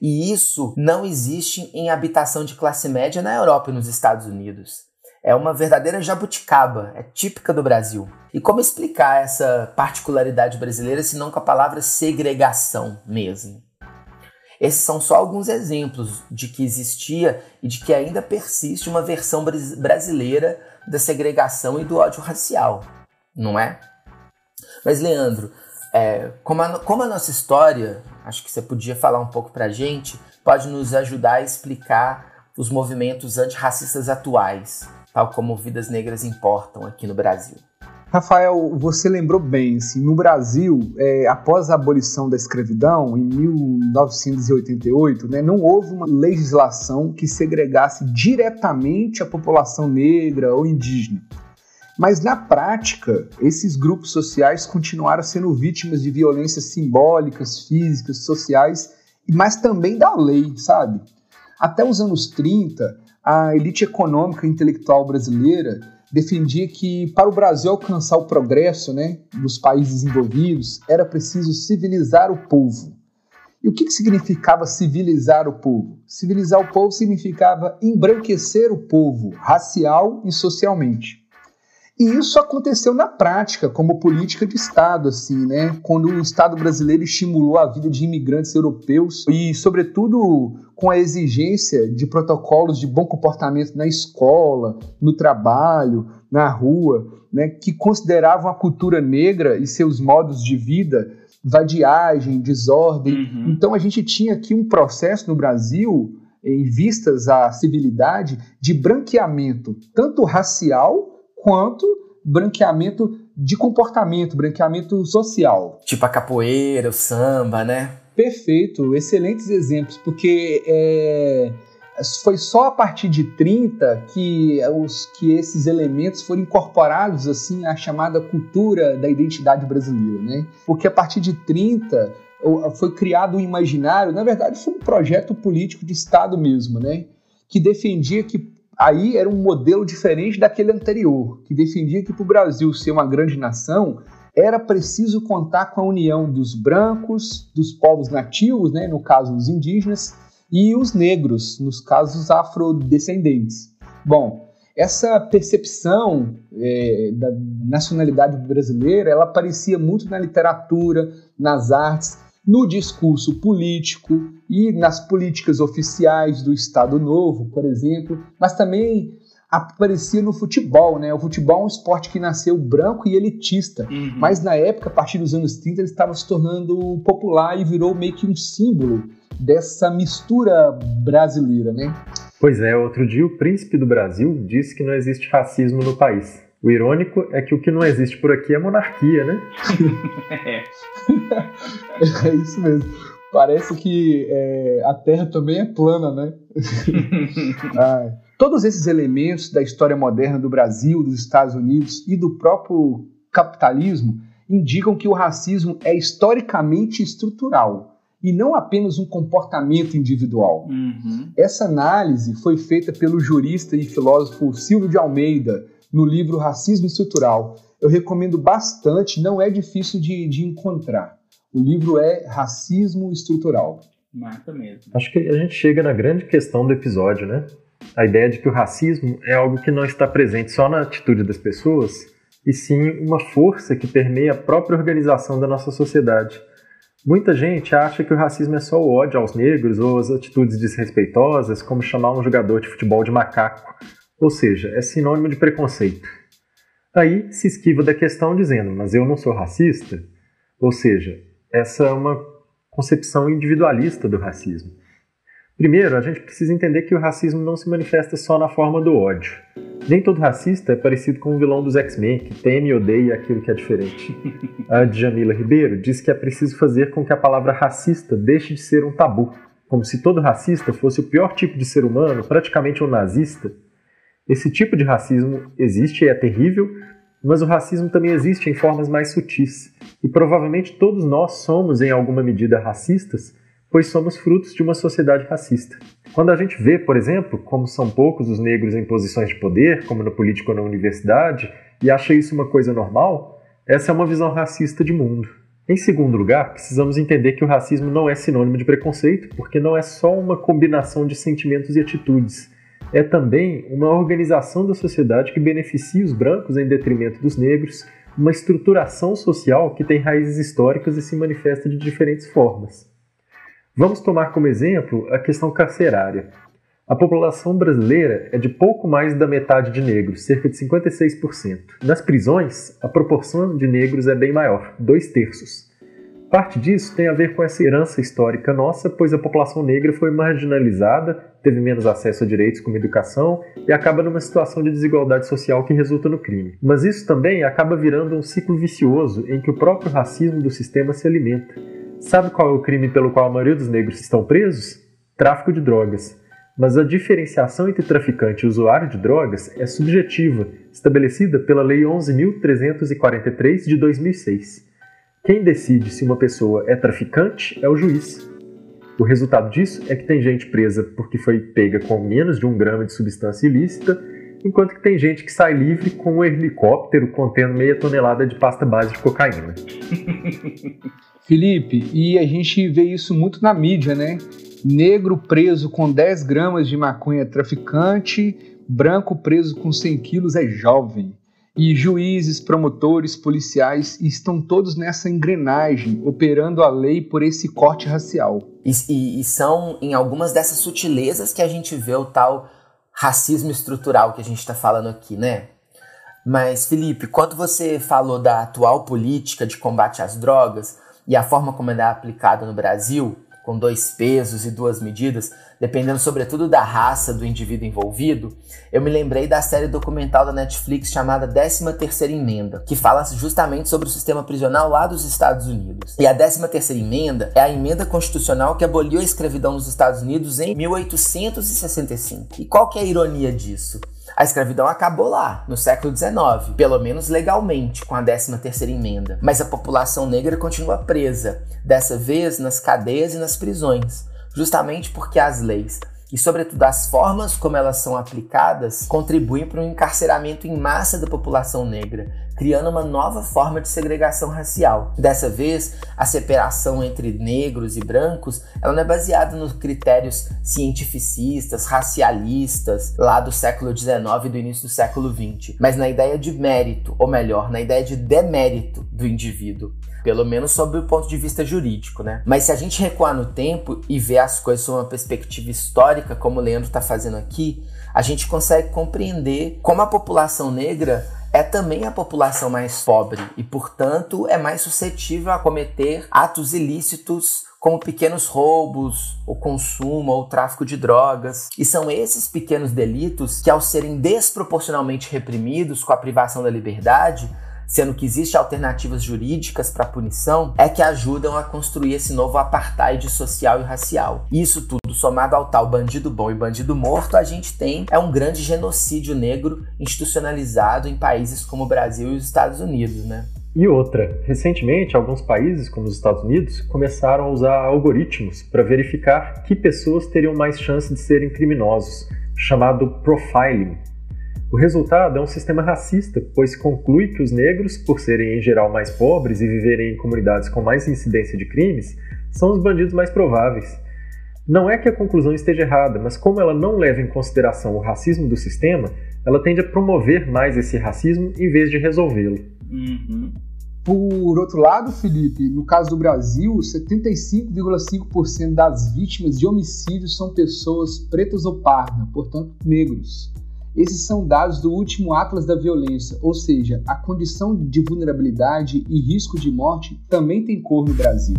E isso não existe em habitação de classe média na Europa e nos Estados Unidos. É uma verdadeira jabuticaba, é típica do Brasil. E como explicar essa particularidade brasileira se não com a palavra segregação mesmo? Esses são só alguns exemplos de que existia e de que ainda persiste uma versão brasileira da segregação e do ódio racial, não é? Mas, Leandro, é, como, a, como a nossa história, acho que você podia falar um pouco pra gente, pode nos ajudar a explicar os movimentos antirracistas atuais tal como vidas negras importam aqui no Brasil. Rafael, você lembrou bem, assim, no Brasil, é, após a abolição da escravidão, em 1988, né, não houve uma legislação que segregasse diretamente a população negra ou indígena. Mas na prática, esses grupos sociais continuaram sendo vítimas de violências simbólicas, físicas, sociais, mas também da lei, sabe? Até os anos 30, a elite econômica e intelectual brasileira defendia que para o Brasil alcançar o progresso né, dos países envolvidos era preciso civilizar o povo. E o que, que significava civilizar o povo? Civilizar o povo significava embranquecer o povo, racial e socialmente. E isso aconteceu na prática, como política de Estado, assim, né? Quando o Estado brasileiro estimulou a vida de imigrantes europeus e, sobretudo, com a exigência de protocolos de bom comportamento na escola, no trabalho, na rua, né? Que consideravam a cultura negra e seus modos de vida vadiagem, desordem. Uhum. Então a gente tinha aqui um processo no Brasil em vistas à civilidade de branqueamento, tanto racial quanto branqueamento de comportamento, branqueamento social. Tipo a capoeira, o samba, né? Perfeito, excelentes exemplos, porque é, foi só a partir de 30 que, os, que esses elementos foram incorporados assim à chamada cultura da identidade brasileira, né? Porque a partir de 30 foi criado um imaginário, na verdade foi um projeto político de Estado mesmo, né? Que defendia que aí era um modelo diferente daquele anterior, que defendia que para o Brasil ser uma grande nação era preciso contar com a união dos brancos, dos povos nativos, né, no caso os indígenas, e os negros, nos casos afrodescendentes. Bom, essa percepção é, da nacionalidade brasileira, ela aparecia muito na literatura, nas artes, no discurso político e nas políticas oficiais do Estado Novo, por exemplo, mas também aparecia no futebol, né? O futebol é um esporte que nasceu branco e elitista, uhum. mas na época, a partir dos anos 30, ele estava se tornando popular e virou meio que um símbolo dessa mistura brasileira, né? Pois é, outro dia o príncipe do Brasil disse que não existe racismo no país. O irônico é que o que não existe por aqui é monarquia, né? é. é isso mesmo. Parece que é, a Terra também é plana, né? ah, todos esses elementos da história moderna do Brasil, dos Estados Unidos e do próprio capitalismo indicam que o racismo é historicamente estrutural e não apenas um comportamento individual. Uhum. Essa análise foi feita pelo jurista e filósofo Silvio de Almeida no livro Racismo Estrutural. Eu recomendo bastante, não é difícil de, de encontrar. O livro é Racismo Estrutural. Mata mesmo. Acho que a gente chega na grande questão do episódio, né? A ideia de que o racismo é algo que não está presente só na atitude das pessoas, e sim uma força que permeia a própria organização da nossa sociedade. Muita gente acha que o racismo é só o ódio aos negros ou as atitudes desrespeitosas, como chamar um jogador de futebol de macaco, ou seja, é sinônimo de preconceito. Aí se esquiva da questão dizendo, mas eu não sou racista? Ou seja, essa é uma concepção individualista do racismo. Primeiro, a gente precisa entender que o racismo não se manifesta só na forma do ódio. Nem todo racista é parecido com o vilão dos X-Men, que teme e odeia aquilo que é diferente. A Djamila Ribeiro diz que é preciso fazer com que a palavra racista deixe de ser um tabu, como se todo racista fosse o pior tipo de ser humano, praticamente um nazista. Esse tipo de racismo existe e é terrível, mas o racismo também existe em formas mais sutis. E provavelmente todos nós somos, em alguma medida, racistas, pois somos frutos de uma sociedade racista. Quando a gente vê, por exemplo, como são poucos os negros em posições de poder, como no político ou na universidade, e acha isso uma coisa normal, essa é uma visão racista de mundo. Em segundo lugar, precisamos entender que o racismo não é sinônimo de preconceito, porque não é só uma combinação de sentimentos e atitudes. É também uma organização da sociedade que beneficia os brancos em detrimento dos negros, uma estruturação social que tem raízes históricas e se manifesta de diferentes formas. Vamos tomar como exemplo a questão carcerária. A população brasileira é de pouco mais da metade de negros, cerca de 56%. Nas prisões, a proporção de negros é bem maior, dois terços. Parte disso tem a ver com essa herança histórica nossa, pois a população negra foi marginalizada, teve menos acesso a direitos como educação e acaba numa situação de desigualdade social que resulta no crime. Mas isso também acaba virando um ciclo vicioso em que o próprio racismo do sistema se alimenta Sabe qual é o crime pelo qual a maioria dos negros estão presos? Tráfico de drogas. Mas a diferenciação entre traficante e usuário de drogas é subjetiva, estabelecida pela Lei 11.343 de 2006. Quem decide se uma pessoa é traficante é o juiz. O resultado disso é que tem gente presa porque foi pega com menos de um grama de substância ilícita, enquanto que tem gente que sai livre com um helicóptero contendo meia tonelada de pasta base de cocaína. Felipe, e a gente vê isso muito na mídia, né? Negro preso com 10 gramas de maconha é traficante, branco preso com 100 quilos é jovem. E juízes, promotores, policiais estão todos nessa engrenagem, operando a lei por esse corte racial. E, e, e são em algumas dessas sutilezas que a gente vê o tal racismo estrutural que a gente está falando aqui, né? Mas, Felipe, quando você falou da atual política de combate às drogas, e a forma como ela é aplicada no Brasil, com dois pesos e duas medidas, dependendo sobretudo da raça do indivíduo envolvido, eu me lembrei da série documental da Netflix chamada 13ª Emenda, que fala justamente sobre o sistema prisional lá dos Estados Unidos. E a 13ª Emenda é a emenda constitucional que aboliu a escravidão nos Estados Unidos em 1865. E qual que é a ironia disso? A escravidão acabou lá, no século XIX, pelo menos legalmente, com a 13ª emenda. Mas a população negra continua presa, dessa vez nas cadeias e nas prisões, justamente porque as leis e, sobretudo, as formas como elas são aplicadas contribuem para um encarceramento em massa da população negra, criando uma nova forma de segregação racial. Dessa vez, a separação entre negros e brancos ela não é baseada nos critérios cientificistas, racialistas, lá do século XIX e do início do século XX, mas na ideia de mérito, ou melhor, na ideia de demérito do indivíduo pelo menos sob o ponto de vista jurídico, né? Mas se a gente recuar no tempo e ver as coisas sob uma perspectiva histórica, como o Leandro está fazendo aqui, a gente consegue compreender como a população negra é também a população mais pobre e, portanto, é mais suscetível a cometer atos ilícitos como pequenos roubos, o consumo ou tráfico de drogas. E são esses pequenos delitos que, ao serem desproporcionalmente reprimidos com a privação da liberdade, sendo que existem alternativas jurídicas para punição, é que ajudam a construir esse novo apartheid social e racial. Isso tudo somado ao tal bandido bom e bandido morto, a gente tem é um grande genocídio negro institucionalizado em países como o Brasil e os Estados Unidos, né? E outra, recentemente, alguns países, como os Estados Unidos, começaram a usar algoritmos para verificar que pessoas teriam mais chance de serem criminosos, chamado profiling, o resultado é um sistema racista, pois conclui que os negros, por serem em geral mais pobres e viverem em comunidades com mais incidência de crimes, são os bandidos mais prováveis. Não é que a conclusão esteja errada, mas como ela não leva em consideração o racismo do sistema, ela tende a promover mais esse racismo em vez de resolvê-lo. Uhum. Por outro lado, Felipe, no caso do Brasil, 75,5% das vítimas de homicídios são pessoas pretas ou pardas, portanto negros. Esses são dados do último Atlas da Violência, ou seja, a condição de vulnerabilidade e risco de morte também tem cor no Brasil.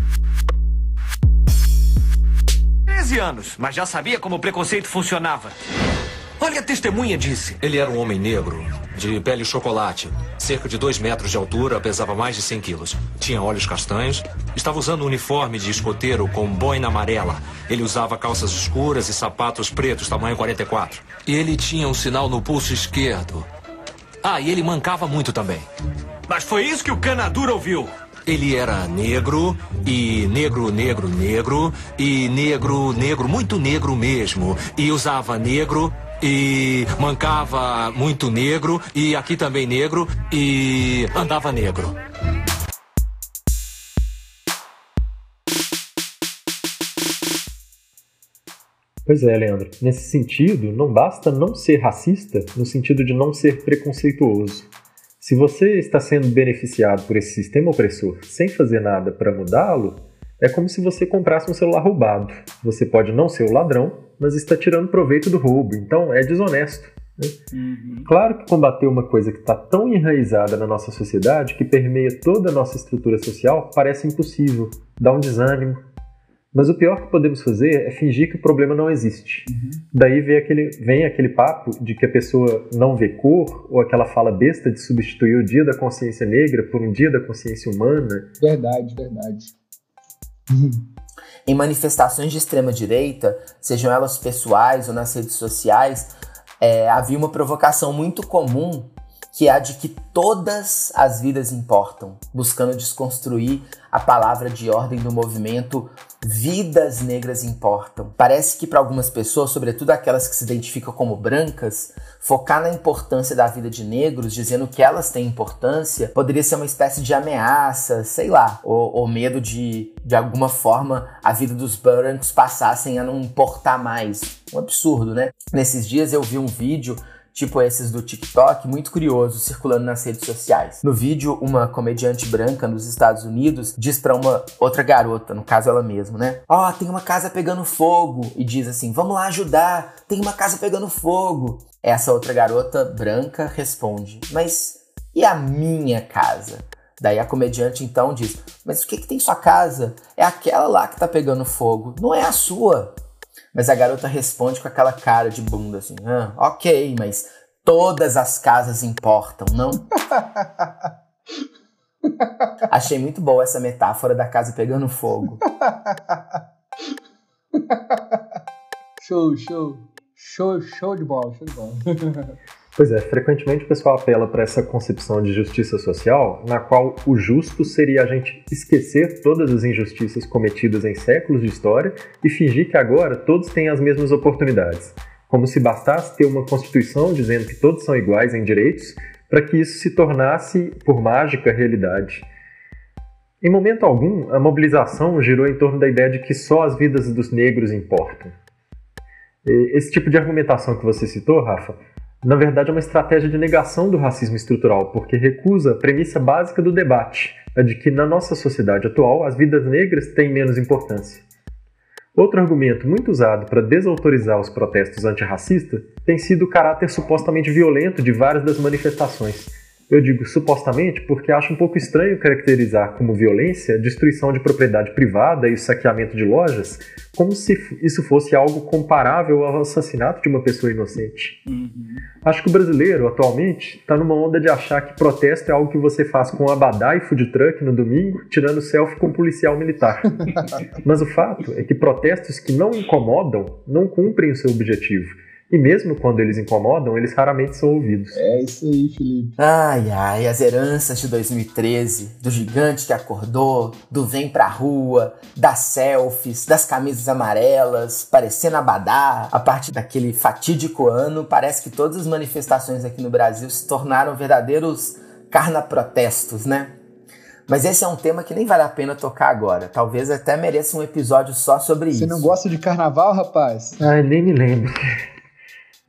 13 anos, mas já sabia como o preconceito funcionava. Olha, a testemunha disse. Ele era um homem negro, de pele chocolate, cerca de 2 metros de altura, pesava mais de 100 quilos. Tinha olhos castanhos, estava usando um uniforme de escoteiro com boina amarela. Ele usava calças escuras e sapatos pretos, tamanho 44. E ele tinha um sinal no pulso esquerdo. Ah, e ele mancava muito também. Mas foi isso que o Canadura ouviu. Ele era negro e negro, negro, negro e negro, negro, muito negro mesmo. E usava negro e mancava muito negro e aqui também negro e andava negro. Pois é, Leandro. Nesse sentido, não basta não ser racista no sentido de não ser preconceituoso. Se você está sendo beneficiado por esse sistema opressor sem fazer nada para mudá-lo, é como se você comprasse um celular roubado. Você pode não ser o ladrão, mas está tirando proveito do roubo, então é desonesto. Né? Uhum. Claro que combater uma coisa que está tão enraizada na nossa sociedade, que permeia toda a nossa estrutura social, parece impossível, dá um desânimo. Mas o pior que podemos fazer é fingir que o problema não existe. Uhum. Daí vem aquele, vem aquele papo de que a pessoa não vê cor, ou aquela fala besta de substituir o dia da consciência negra por um dia da consciência humana. Verdade, verdade. Em manifestações de extrema direita, sejam elas pessoais ou nas redes sociais, é, havia uma provocação muito comum que é a de que todas as vidas importam, buscando desconstruir a palavra de ordem do movimento Vidas Negras Importam. Parece que para algumas pessoas, sobretudo aquelas que se identificam como brancas, focar na importância da vida de negros, dizendo que elas têm importância, poderia ser uma espécie de ameaça, sei lá, ou, ou medo de, de alguma forma, a vida dos brancos passassem a não importar mais. Um absurdo, né? Nesses dias eu vi um vídeo tipo esses do TikTok, muito curioso, circulando nas redes sociais. No vídeo, uma comediante branca nos Estados Unidos diz para uma outra garota, no caso ela mesma, né? Ó, oh, tem uma casa pegando fogo. E diz assim: vamos lá ajudar, tem uma casa pegando fogo. Essa outra garota branca responde: mas e a minha casa? Daí a comediante então diz: Mas o que, que tem sua casa? É aquela lá que tá pegando fogo, não é a sua. Mas a garota responde com aquela cara de bunda assim: ah, ok, mas todas as casas importam, não? Achei muito boa essa metáfora da casa pegando fogo. show, show. Show, show de bola, show de bola. Pois é, frequentemente o pessoal apela para essa concepção de justiça social, na qual o justo seria a gente esquecer todas as injustiças cometidas em séculos de história e fingir que agora todos têm as mesmas oportunidades. Como se bastasse ter uma Constituição dizendo que todos são iguais em direitos para que isso se tornasse, por mágica, realidade. Em momento algum, a mobilização girou em torno da ideia de que só as vidas dos negros importam. Esse tipo de argumentação que você citou, Rafa, na verdade é uma estratégia de negação do racismo estrutural, porque recusa a premissa básica do debate, a de que na nossa sociedade atual as vidas negras têm menos importância. Outro argumento muito usado para desautorizar os protestos antirracistas tem sido o caráter supostamente violento de várias das manifestações, eu digo supostamente porque acho um pouco estranho caracterizar como violência destruição de propriedade privada e o saqueamento de lojas, como se isso fosse algo comparável ao assassinato de uma pessoa inocente. Uhum. Acho que o brasileiro, atualmente, está numa onda de achar que protesto é algo que você faz com abadá e food truck no domingo, tirando selfie com um policial militar. Mas o fato é que protestos que não incomodam não cumprem o seu objetivo e mesmo quando eles incomodam, eles raramente são ouvidos. É isso aí, Felipe. Ai, ai, as heranças de 2013, do gigante que acordou, do vem pra rua, das selfies, das camisas amarelas, parecendo abadá. A partir daquele fatídico ano, parece que todas as manifestações aqui no Brasil se tornaram verdadeiros carna-protestos, né? Mas esse é um tema que nem vale a pena tocar agora. Talvez até mereça um episódio só sobre Você isso. Você não gosta de carnaval, rapaz? Ai, nem me lembro.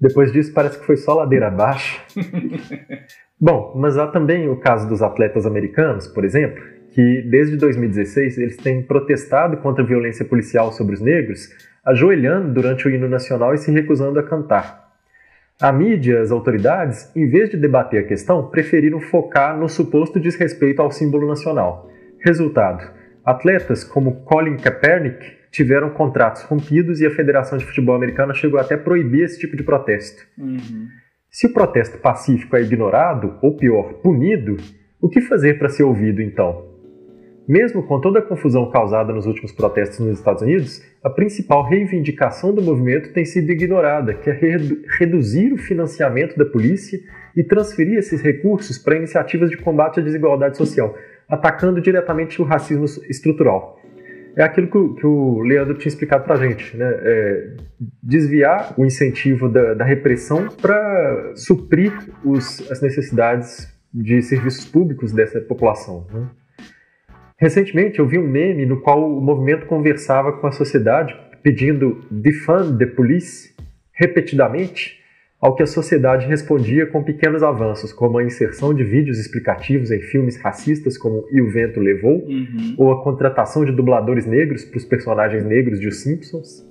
Depois disso, parece que foi só ladeira abaixo. Bom, mas há também o caso dos atletas americanos, por exemplo, que desde 2016 eles têm protestado contra a violência policial sobre os negros, ajoelhando durante o hino nacional e se recusando a cantar. A mídia, as autoridades, em vez de debater a questão, preferiram focar no suposto desrespeito ao símbolo nacional. Resultado: atletas como Colin Kaepernick tiveram contratos rompidos e a Federação de Futebol Americana chegou até a proibir esse tipo de protesto. Uhum. Se o protesto pacífico é ignorado, ou pior, punido, o que fazer para ser ouvido então? Mesmo com toda a confusão causada nos últimos protestos nos Estados Unidos, a principal reivindicação do movimento tem sido ignorada, que é redu reduzir o financiamento da polícia e transferir esses recursos para iniciativas de combate à desigualdade social, atacando diretamente o racismo estrutural é aquilo que o, que o Leandro tinha explicado para a gente, né? É desviar o incentivo da, da repressão para suprir os, as necessidades de serviços públicos dessa população. Né? Recentemente eu vi um meme no qual o movimento conversava com a sociedade pedindo defund the police repetidamente ao que a sociedade respondia com pequenos avanços, como a inserção de vídeos explicativos em filmes racistas como E o Vento Levou, uhum. ou a contratação de dubladores negros para os personagens negros de Os Simpsons.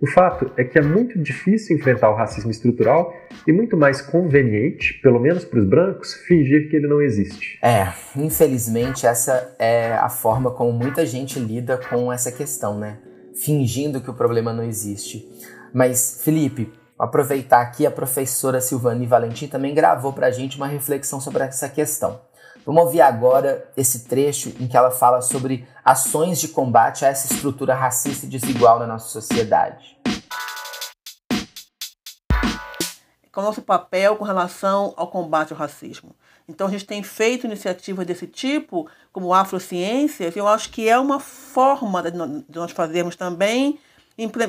O fato é que é muito difícil enfrentar o racismo estrutural e muito mais conveniente, pelo menos para os brancos, fingir que ele não existe. É, infelizmente essa é a forma como muita gente lida com essa questão, né? Fingindo que o problema não existe. Mas, Felipe, aproveitar aqui, a professora Silvani Valentim também gravou para a gente uma reflexão sobre essa questão. Vamos ouvir agora esse trecho em que ela fala sobre ações de combate a essa estrutura racista e desigual na nossa sociedade. É o nosso papel com relação ao combate ao racismo? Então, a gente tem feito iniciativas desse tipo, como Afrociências, e eu acho que é uma forma de nós fazermos também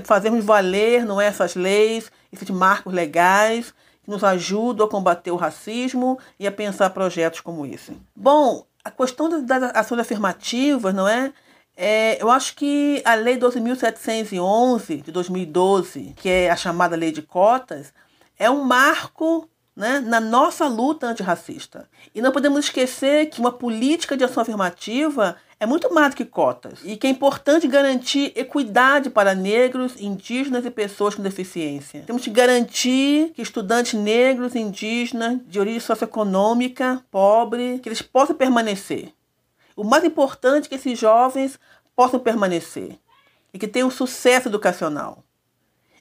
fazermos valer não é, essas leis, esses marcos legais que nos ajudam a combater o racismo e a pensar projetos como esse. Bom, a questão das ações afirmativas, não é? É, eu acho que a Lei 12.711 de 2012, que é a chamada Lei de Cotas, é um marco né, na nossa luta antirracista. E não podemos esquecer que uma política de ação afirmativa é muito mais do que cotas e que é importante garantir equidade para negros, indígenas e pessoas com deficiência. Temos que garantir que estudantes negros, indígenas, de origem socioeconômica, pobre, que eles possam permanecer. O mais importante é que esses jovens possam permanecer e que tenham sucesso educacional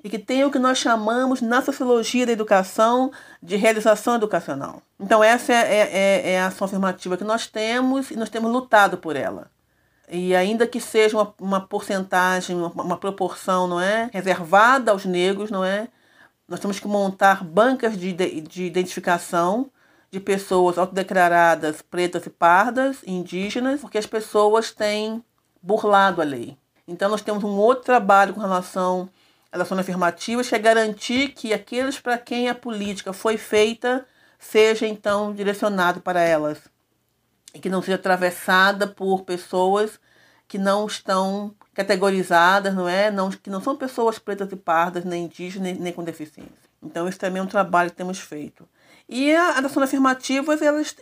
e que tenham o que nós chamamos na sociologia da educação de realização educacional. Então essa é, é, é a ação afirmativa que nós temos e nós temos lutado por ela. E ainda que seja uma, uma porcentagem, uma, uma proporção, não é, reservada aos negros, não é, nós temos que montar bancas de, de identificação de pessoas autodeclaradas pretas e pardas, indígenas, porque as pessoas têm burlado a lei. Então nós temos um outro trabalho com relação às ações afirmativas, que é garantir que aqueles para quem a política foi feita seja então direcionado para elas e que não seja atravessada por pessoas que não estão categorizadas, não é? Não, que não são pessoas pretas e pardas, nem indígenas, nem, nem com deficiência. Então, isso também é um trabalho que temos feito. E as ações afirmativas, elas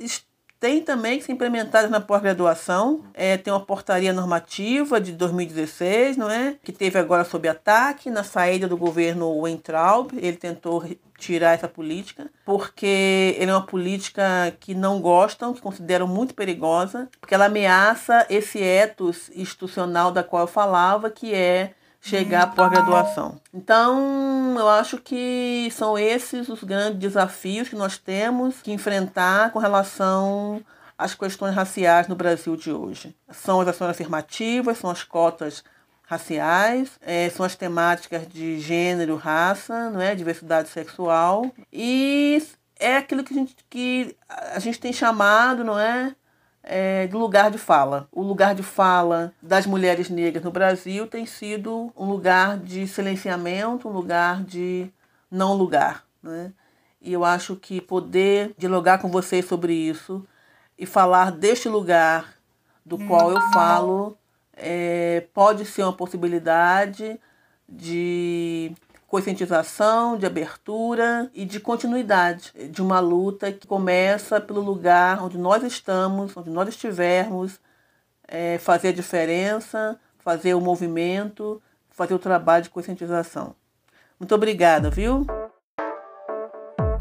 têm também que ser implementadas na pós-graduação. É, tem uma portaria normativa de 2016, não é? Que teve agora sob ataque na saída do governo Weintraub. Ele tentou tirar essa política, porque ele é uma política que não gostam, que consideram muito perigosa, porque ela ameaça esse ethos institucional da qual eu falava, que é chegar à pós-graduação. Então, eu acho que são esses os grandes desafios que nós temos que enfrentar com relação às questões raciais no Brasil de hoje. São as ações afirmativas, são as cotas raciais, é, são as temáticas de gênero, raça, não é, diversidade sexual e é aquilo que a gente, que a gente tem chamado, não é, é, de lugar de fala. O lugar de fala das mulheres negras no Brasil tem sido um lugar de silenciamento, um lugar de não lugar. Né? E eu acho que poder dialogar com vocês sobre isso e falar deste lugar do qual eu falo é, pode ser uma possibilidade de conscientização, de abertura e de continuidade de uma luta que começa pelo lugar onde nós estamos, onde nós estivermos, é, fazer a diferença, fazer o movimento, fazer o trabalho de conscientização. Muito obrigada, viu?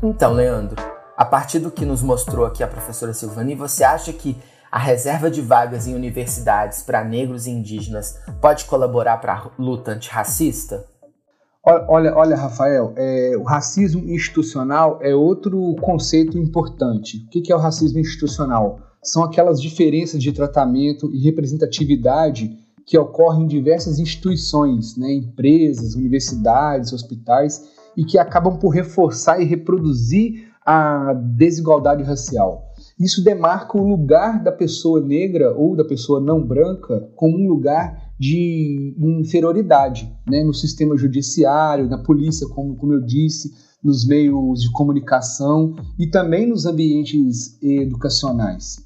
Então, Leandro, a partir do que nos mostrou aqui a professora Silvani, você acha que a reserva de vagas em universidades para negros e indígenas pode colaborar para a luta antirracista? Olha, olha Rafael, é, o racismo institucional é outro conceito importante. O que é o racismo institucional? São aquelas diferenças de tratamento e representatividade que ocorrem em diversas instituições, né, empresas, universidades, hospitais, e que acabam por reforçar e reproduzir a desigualdade racial. Isso demarca o lugar da pessoa negra ou da pessoa não branca como um lugar de inferioridade né, no sistema judiciário, na polícia, como, como eu disse, nos meios de comunicação e também nos ambientes educacionais.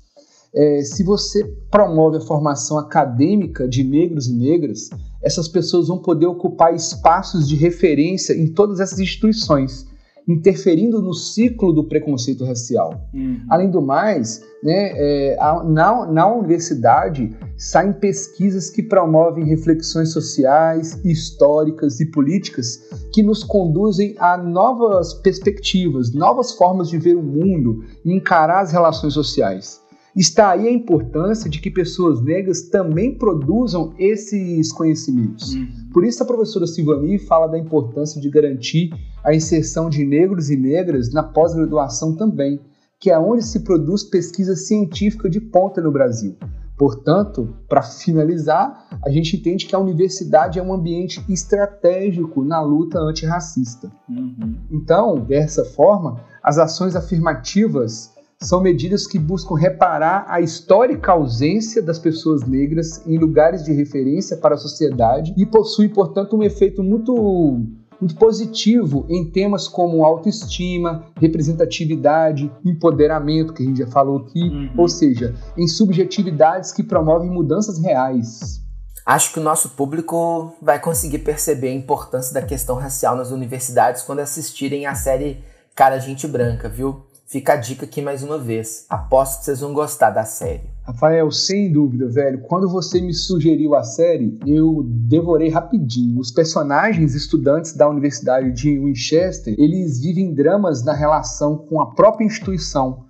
É, se você promove a formação acadêmica de negros e negras, essas pessoas vão poder ocupar espaços de referência em todas essas instituições interferindo no ciclo do preconceito racial. Uhum. Além do mais, né, é, a, na, na universidade saem pesquisas que promovem reflexões sociais, históricas e políticas que nos conduzem a novas perspectivas, novas formas de ver o mundo e encarar as relações sociais. Está aí a importância de que pessoas negras também produzam esses conhecimentos. Uhum. Por isso a professora Silvani fala da importância de garantir a inserção de negros e negras na pós-graduação também, que é onde se produz pesquisa científica de ponta no Brasil. Portanto, para finalizar, a gente entende que a universidade é um ambiente estratégico na luta antirracista. Uhum. Então, dessa forma, as ações afirmativas são medidas que buscam reparar a histórica ausência das pessoas negras em lugares de referência para a sociedade e possuem, portanto, um efeito muito muito positivo em temas como autoestima, representatividade, empoderamento, que a gente já falou aqui, uhum. ou seja, em subjetividades que promovem mudanças reais. Acho que o nosso público vai conseguir perceber a importância da questão racial nas universidades quando assistirem a série Cara Gente Branca, viu? Fica a dica aqui mais uma vez. Aposto que vocês vão gostar da série. Rafael, sem dúvida, velho. Quando você me sugeriu a série, eu devorei rapidinho. Os personagens estudantes da Universidade de Winchester, eles vivem dramas na relação com a própria instituição.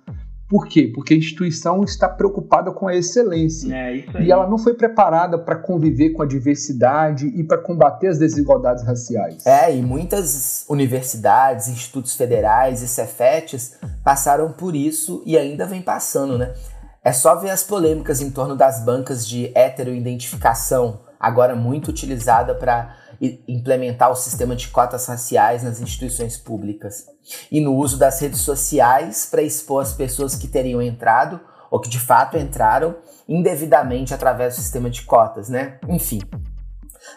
Por quê? Porque a instituição está preocupada com a excelência. É, e ela não foi preparada para conviver com a diversidade e para combater as desigualdades raciais. É, e muitas universidades, institutos federais e cefetes passaram por isso e ainda vem passando, né? É só ver as polêmicas em torno das bancas de heteroidentificação, agora muito utilizada para implementar o sistema de cotas raciais nas instituições públicas e no uso das redes sociais para expor as pessoas que teriam entrado ou que de fato entraram indevidamente através do sistema de cotas, né? Enfim.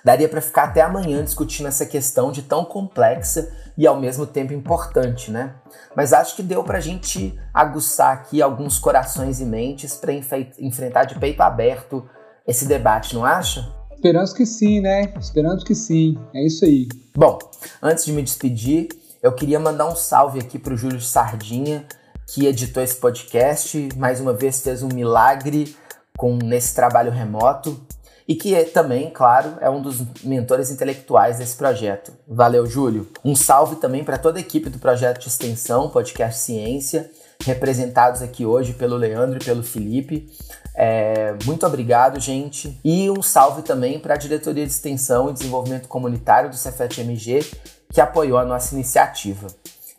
Daria para ficar até amanhã discutindo essa questão de tão complexa e ao mesmo tempo importante, né? Mas acho que deu para a gente aguçar aqui alguns corações e mentes para enfrentar de peito aberto esse debate, não acha? Esperamos que sim, né? Esperamos que sim. É isso aí. Bom, antes de me despedir, eu queria mandar um salve aqui para o Júlio Sardinha, que editou esse podcast, mais uma vez fez um milagre com nesse trabalho remoto e que é, também, claro, é um dos mentores intelectuais desse projeto. Valeu, Júlio. Um salve também para toda a equipe do projeto de extensão Podcast Ciência, representados aqui hoje pelo Leandro e pelo Felipe. É, muito obrigado, gente. E um salve também para a Diretoria de Extensão e Desenvolvimento Comunitário do Cefet-MG, que apoiou a nossa iniciativa.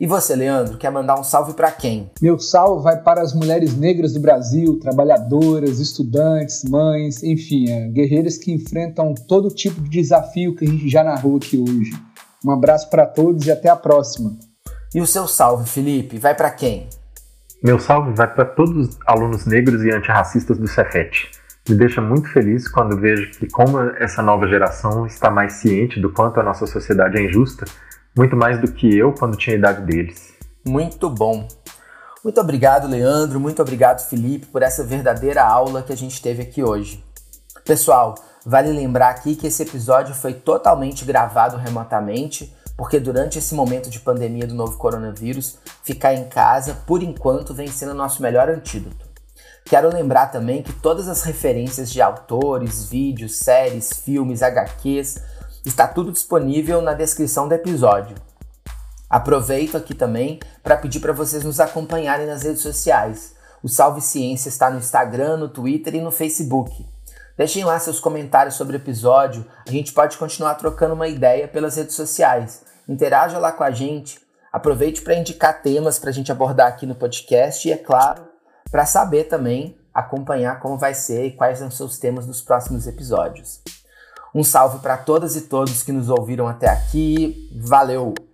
E você, Leandro, quer mandar um salve para quem? Meu salve vai para as mulheres negras do Brasil, trabalhadoras, estudantes, mães, enfim, é, guerreiras que enfrentam todo tipo de desafio que a gente já narrou aqui hoje. Um abraço para todos e até a próxima. E o seu salve, Felipe, vai para quem? Meu salve vai para todos os alunos negros e antirracistas do Cefet. Me deixa muito feliz quando vejo que como essa nova geração está mais ciente do quanto a nossa sociedade é injusta muito mais do que eu quando tinha a idade deles. Muito bom. Muito obrigado, Leandro. Muito obrigado, Felipe, por essa verdadeira aula que a gente teve aqui hoje. Pessoal, vale lembrar aqui que esse episódio foi totalmente gravado remotamente, porque durante esse momento de pandemia do novo coronavírus, ficar em casa, por enquanto, vem sendo nosso melhor antídoto. Quero lembrar também que todas as referências de autores, vídeos, séries, filmes, HQs Está tudo disponível na descrição do episódio. Aproveito aqui também para pedir para vocês nos acompanharem nas redes sociais. O Salve Ciência está no Instagram, no Twitter e no Facebook. Deixem lá seus comentários sobre o episódio, a gente pode continuar trocando uma ideia pelas redes sociais. Interaja lá com a gente, aproveite para indicar temas para a gente abordar aqui no podcast e, é claro, para saber também acompanhar como vai ser e quais são seus temas nos próximos episódios. Um salve para todas e todos que nos ouviram até aqui. Valeu!